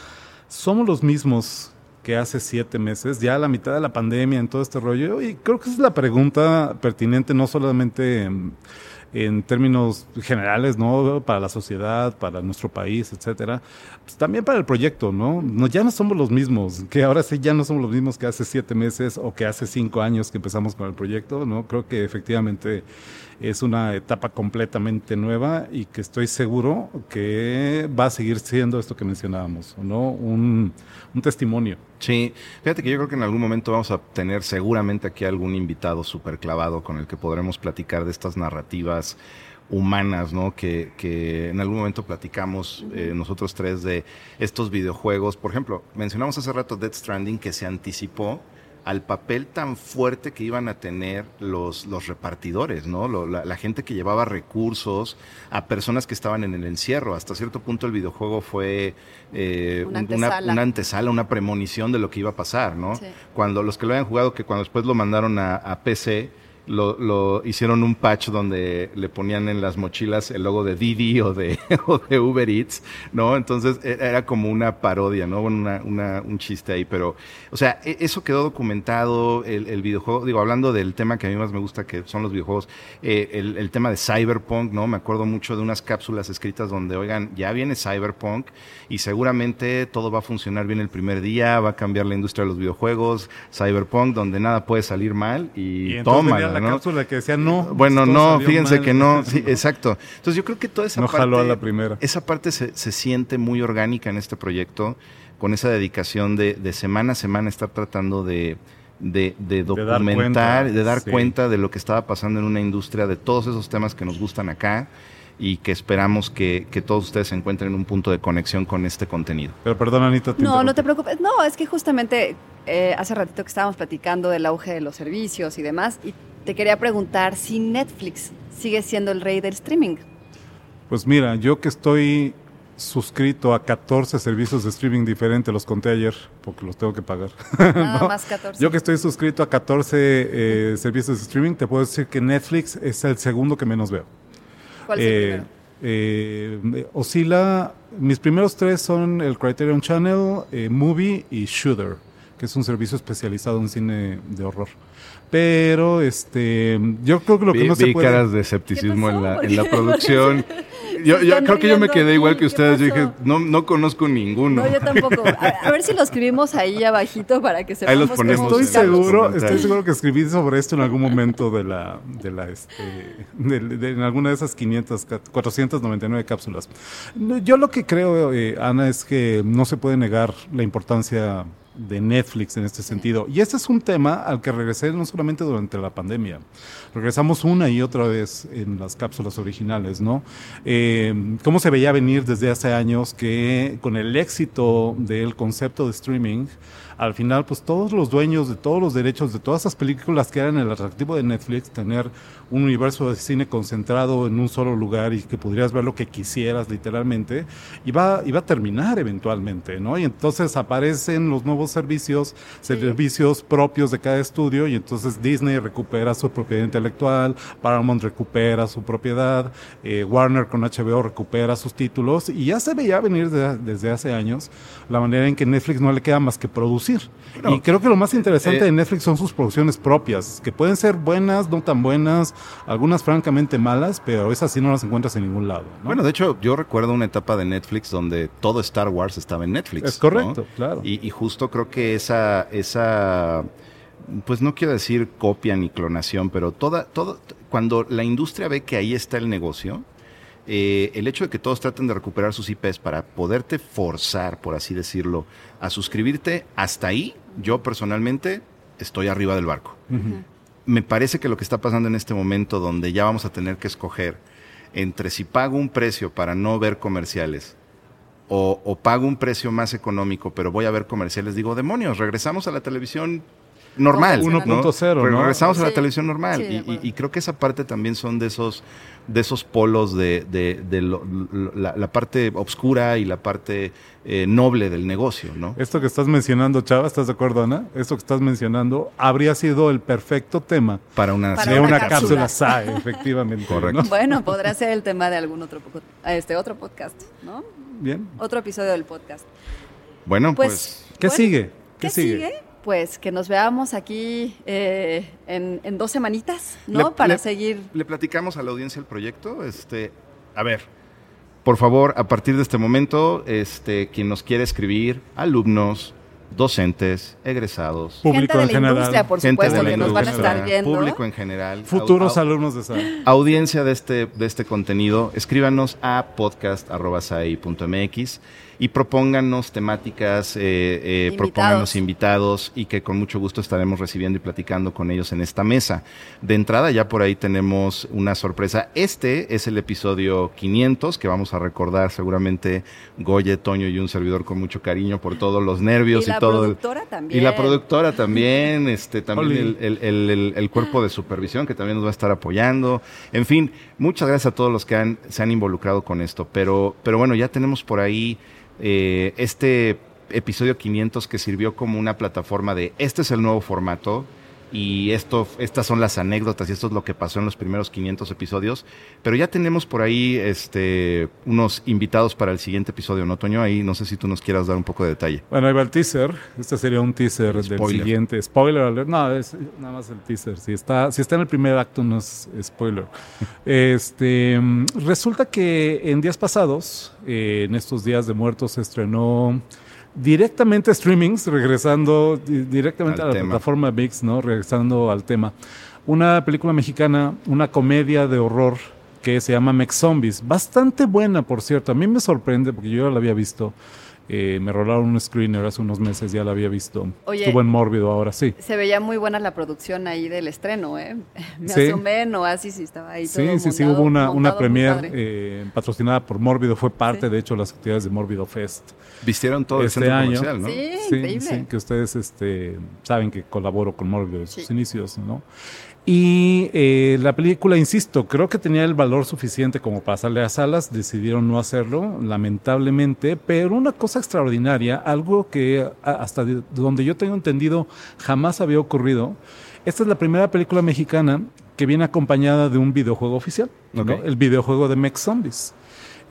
¿somos los mismos que hace siete meses, ya a la mitad de la pandemia, en todo este rollo? Y creo que esa es la pregunta pertinente, no solamente... en términos generales, ¿no? Para la sociedad, para nuestro país, etcétera. Pues también para el proyecto, ¿no? ¿no? Ya no somos los mismos, que ahora sí ya no somos los mismos que hace siete meses o que hace cinco años que empezamos con el proyecto, ¿no? Creo que efectivamente es una etapa completamente nueva y que estoy seguro que va a seguir siendo esto que mencionábamos, ¿no? Un, un testimonio. Sí, fíjate que yo creo que en algún momento vamos a tener seguramente aquí algún invitado súper clavado con el que podremos platicar de estas narrativas humanas, ¿no? Que, que en algún momento platicamos eh, nosotros tres de estos videojuegos. Por ejemplo, mencionamos hace rato Dead Stranding que se anticipó al papel tan fuerte que iban a tener los, los repartidores, ¿no? la, gente que llevaba recursos a personas que estaban en el encierro. Hasta cierto punto el videojuego fue eh, una, antesala. una, premonición de lo que iba a pasar, ¿no? Cuando los que lo habían jugado, que cuando después lo mandaron a, a PC, lo, lo, hicieron un patch donde le ponían en las mochilas el logo de Didi o de, *laughs* o de Uber Eats, ¿no? Entonces e, era como una parodia, ¿no? Una, una, un chiste ahí, pero, o sea, e, eso quedó documentado, el, el, videojuego, digo, hablando del tema que a mí más me gusta, que son los videojuegos, eh, el, el, tema de Cyberpunk, ¿no? Me acuerdo mucho de unas cápsulas escritas donde, oigan, ya viene Cyberpunk y seguramente todo va a funcionar bien el primer día, va a cambiar la industria de los videojuegos, Cyberpunk, donde nada puede salir mal y, y toma la cápsula que decía no. Bueno, no, fíjense que no, sí, *laughs* exacto. Entonces yo creo que toda esa no parte. a la primera. Esa parte se, se, siente muy orgánica en este proyecto, con esa dedicación de, de semana a semana estar tratando de, de, de documentar, de dar, cuenta, de lo que estaba pasando en una industria, de todos esos temas que nos gustan acá y que esperamos que, que, todos ustedes encuentren un punto de conexión con este contenido. Pero perdón, Anita. no, no te preocupes. No, es que justamente eh, hace ratito que estábamos platicando del auge de los servicios y demás, y te quería preguntar si Netflix sigue siendo el rey del streaming. Pues mira, yo que estoy suscrito a 14 servicios de streaming diferentes, los conté ayer porque los tengo que pagar. *laughs* Nada más 14. Yo que estoy suscrito a 14 eh, servicios de streaming, te puedo decir que Netflix es el segundo que menos veo. ¿Cuál es el eh, eh, oscila, mis primeros tres son el Criterion Channel, Movie y Shooter, que es un servicio especializado en cine de horror. Pero este, yo creo que lo que no se puede. caras de escepticismo en la, en la *laughs* producción. *laughs* yo, creo que yo me quedé igual que ustedes. dije, no, no conozco ninguno. No, yo tampoco. A, ver si lo escribimos ahí abajito para que sepamos. Ahí los ponemos. Estoy seguro, estoy seguro que escribí sobre esto en algún momento de la, de la, este, de, en alguna de esas 500, 499 cápsulas. Yo lo que creo, eh, Ana, es que no se puede negar la importancia de Netflix en este sentido. Y este es un tema al que regresé no solamente durante la pandemia, regresamos una y otra vez en las cápsulas originales, ¿no? Eh, ¿Cómo se veía venir desde hace años que con el éxito del concepto de streaming, al final, pues todos los dueños de todos los derechos de todas esas películas que eran el atractivo de Netflix, tener un universo de cine concentrado en un solo lugar y que podrías ver lo que quisieras literalmente, iba, iba a terminar eventualmente, ¿no? Y entonces aparecen los nuevos servicios, servicios propios de cada estudio y entonces Disney recupera su propiedad intelectual, Paramount recupera su propiedad, eh, Warner con HBO recupera sus títulos y ya se veía venir desde hace años la manera en que Netflix no le queda más que producir y creo que lo más interesante eh, de Netflix son sus producciones propias, que pueden ser buenas, no tan buenas, algunas francamente malas, pero esas sí no las encuentras en ningún lado. Bueno, de hecho, yo recuerdo una etapa de Netflix donde todo Star Wars estaba en Netflix. Es correcto, claro. Y, y, justo creo que esa, esa, pues no quiero decir copia ni clonación, pero toda, todo, cuando la industria ve que ahí está el negocio, eh, el hecho de que todos traten de recuperar sus IPs para poderte forzar, por así decirlo, a suscribirte, hasta ahí yo personalmente estoy arriba del barco. Me parece que lo que está pasando en este momento, donde ya vamos a tener que escoger entre si pago un precio para no ver comerciales o, pago un precio más económico, pero voy a ver comerciales, digo, demonios, regresamos a la televisión normal. 1.0, Regresamos a la televisión normal. y, creo que esa parte también son de esos, de esos polos de, de, la, parte oscura y la parte eh, noble del negocio, ¿no? Esto que estás mencionando, Chava, ¿estás de acuerdo, Ana? Esto que estás mencionando habría sido el perfecto tema para una, de una, cápsula, SAE, efectivamente. Correcto. Bueno, podrá ser el tema de algún otro, este otro podcast, ¿no? Bien. Otro episodio del podcast. Bueno, pues... pues ¿Qué sigue? ¿Qué, sigue? Pues que nos veamos aquí eh, en, en dos semanitas, ¿no? Le- Para le- seguir. Le platicamos a la audiencia el proyecto. Este, a ver, por favor, a partir de este momento, este, quien nos quiere escribir, alumnos, docentes, egresados, Público gente de en la general. industria, por gente supuesto, de la que nos van a estar viendo. público en general, Futuros au- au- alumnos de SAE. audiencia de este, de este contenido, escríbanos a podcast.sai.mx y propónganos temáticas, eh, eh, Invitados. propónganos invitados y que con mucho gusto estaremos recibiendo y platicando con ellos en esta mesa. De entrada ya por ahí tenemos una sorpresa. Este es el episodio 500 que vamos a recordar seguramente Goye, Toño y un servidor con mucho cariño por todos los nervios Y y, la todo. el- productora también. y la productora también, *laughs* este, también Oli. el, el- el- el- el cuerpo de supervisión que también nos va a estar apoyando. En fin, muchas gracias a todos los que han, se han involucrado con esto. Pero, pero bueno, ya tenemos por ahí eh, este episodio 500 que sirvió como una plataforma de este es el nuevo formato. Y esto, estas son las anécdotas y esto es lo que pasó en los primeros 500 episodios. Pero ya tenemos por ahí este, unos invitados para el siguiente episodio, ¿no, Toño? Ahí no sé si tú nos quieras dar un poco de detalle. Bueno, ahí va el teaser. Este sería un teaser del Spoiler. siguiente. Spoiler alert. No, es nada más el teaser. Si está, si está en el primer acto, no es spoiler. *laughs* este Resulta que en días pasados, eh, en estos días de muertos, se estrenó directamente streamings, regresando di- directamente Al a la tema. plataforma VIX, ¿no? Regresando al tema. Una película mexicana, una comedia de horror que se llama Mex Zombies. Bastante buena, por cierto. A mí me sorprende porque yo ya la había visto. Eh, me rolaron un screener hace unos meses, ya la había visto. Oye. Estuvo en Mórbido ahora, sí. Se veía muy buena la producción ahí del estreno, ¿eh? *laughs* Me Sí. asomé en Oasis y estaba ahí todo Sí, sí, sí, hubo una, una premier eh, patrocinada por Mórbido, fue parte Sí. de hecho de las actividades de Mórbido Fest. Vistieron todo Este el año. ¿no? Sí, Sí, increíble. sí, que ustedes este, saben que colaboro con Mórbido desde sus inicios, ¿no? Y eh, la película, insisto, creo que tenía el valor suficiente como para salir a salas, decidieron no hacerlo, lamentablemente, pero una cosa extraordinaria, algo que hasta de- donde yo tengo entendido jamás había ocurrido, esta es la primera película mexicana que viene acompañada de un videojuego oficial, el videojuego de Mex Zombies.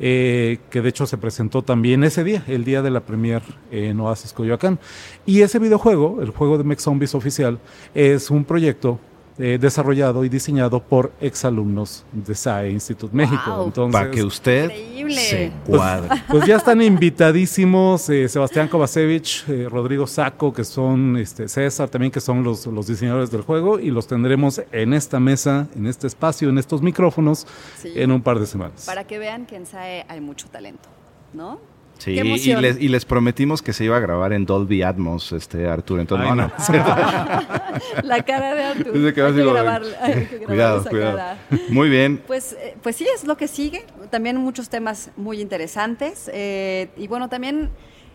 eh, que de hecho se presentó también ese día, el día de la premier en Oasis Coyoacán. Y ese videojuego, el juego de Mex Zombies oficial, es un proyecto eh, desarrollado y diseñado por exalumnos de SAE Institute México. Wow. Entonces, Para que usted Increíble. se pues, cuadre. pues ya están invitadísimos eh, Sebastián Kovacevic, eh, Rodrigo Saco, que son este, César también, que son los, los diseñadores del juego, y los tendremos en esta mesa, en este espacio, en estos micrófonos, Sí. en un par de semanas. Para que vean que en SAE hay mucho talento, ¿no? Sí, Qué y les, y les prometimos que se iba a grabar en Dolby Atmos, este Arturo. Entonces, Ay, no, no. no. *laughs* La cara de Arturo. Hay, que como- grabar, hay que grabar Cuidado, esa cuidado. cara. Muy bien. Pues, eh, pues sí, es lo que sigue. También muchos temas muy interesantes. eh, y bueno, también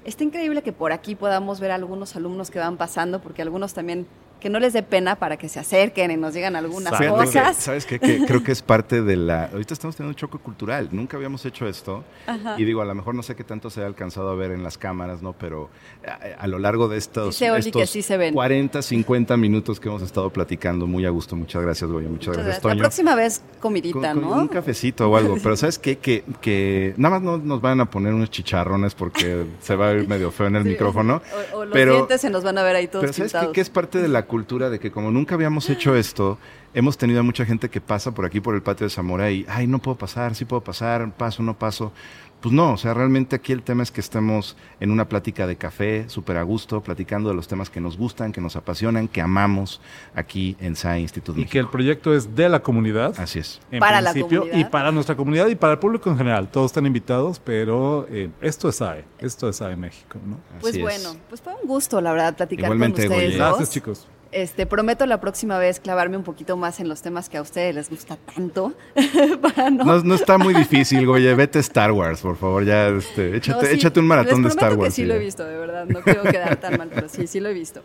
está increíble que por aquí podamos ver algunos alumnos que van pasando, porque algunos también que no les dé pena para que se acerquen y nos digan algunas que, cosas. ¿Sabes qué? Que creo que es parte de la... Ahorita estamos teniendo un choque cultural. Nunca habíamos hecho esto. Ajá. Y digo, a lo mejor no sé qué tanto se ha alcanzado a ver en las cámaras, ¿no? Pero a, a lo largo de estos, que estos sí se ven. 40, 50 minutos que hemos estado platicando, muy a gusto. Muchas gracias, Goya. Muchas, Muchas gracias, gracias. La Toño. próxima vez comidita, con ¿no? Un cafecito o algo. Pero ¿sabes qué? Que, que nada más no nos van a poner unos chicharrones porque se va a ver medio feo en el *laughs* Sí, micrófono. O, o los pero- dientes se nos van a ver ahí todos Pero ¿sabes qué? Que es parte de la cultura de que como nunca habíamos hecho esto, hemos tenido a mucha gente que pasa por aquí, por el patio de Zamora y, ay, no puedo pasar, sí puedo pasar, paso, no paso. Pues no, o sea, realmente aquí el tema es que estemos en una plática de café, súper a gusto, platicando de los temas que nos gustan, que nos apasionan, que amamos aquí en SAE Instituto Y que el proyecto es de la comunidad. Así es. en Para la principio, comunidad. Y para nuestra comunidad y para el público en general. Todos están invitados, pero eh, esto es AE. Esto es AE México, ¿no? Pues Así es. bueno, pues fue un gusto, la verdad, platicar Igualmente, con ustedes. Gracias, chicos. Este, prometo la próxima vez clavarme un poquito más en los temas que a ustedes les gusta tanto. *laughs* para no, No, no está muy difícil, güey. Vete a Star Wars, por favor. Ya, este, échate, No, sí, échate un maratón de Star Wars. que sí lo he visto, de verdad. No quiero quedar tan mal, pero sí, sí lo he visto.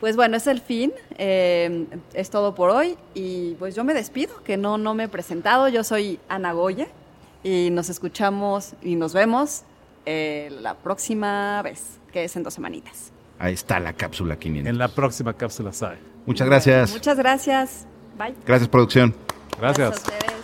Pues bueno, es el fin. eh, es todo por hoy. Y pues yo me despido, que no, no me he presentado. Yo soy Ana Goya. Y nos escuchamos y nos vemos eh, la próxima vez, que es en dos semanitas. Ahí está la cápsula 500. En la próxima cápsula SAE. Muchas gracias. Muchas gracias. Bye. Gracias, producción. Gracias. a ustedes.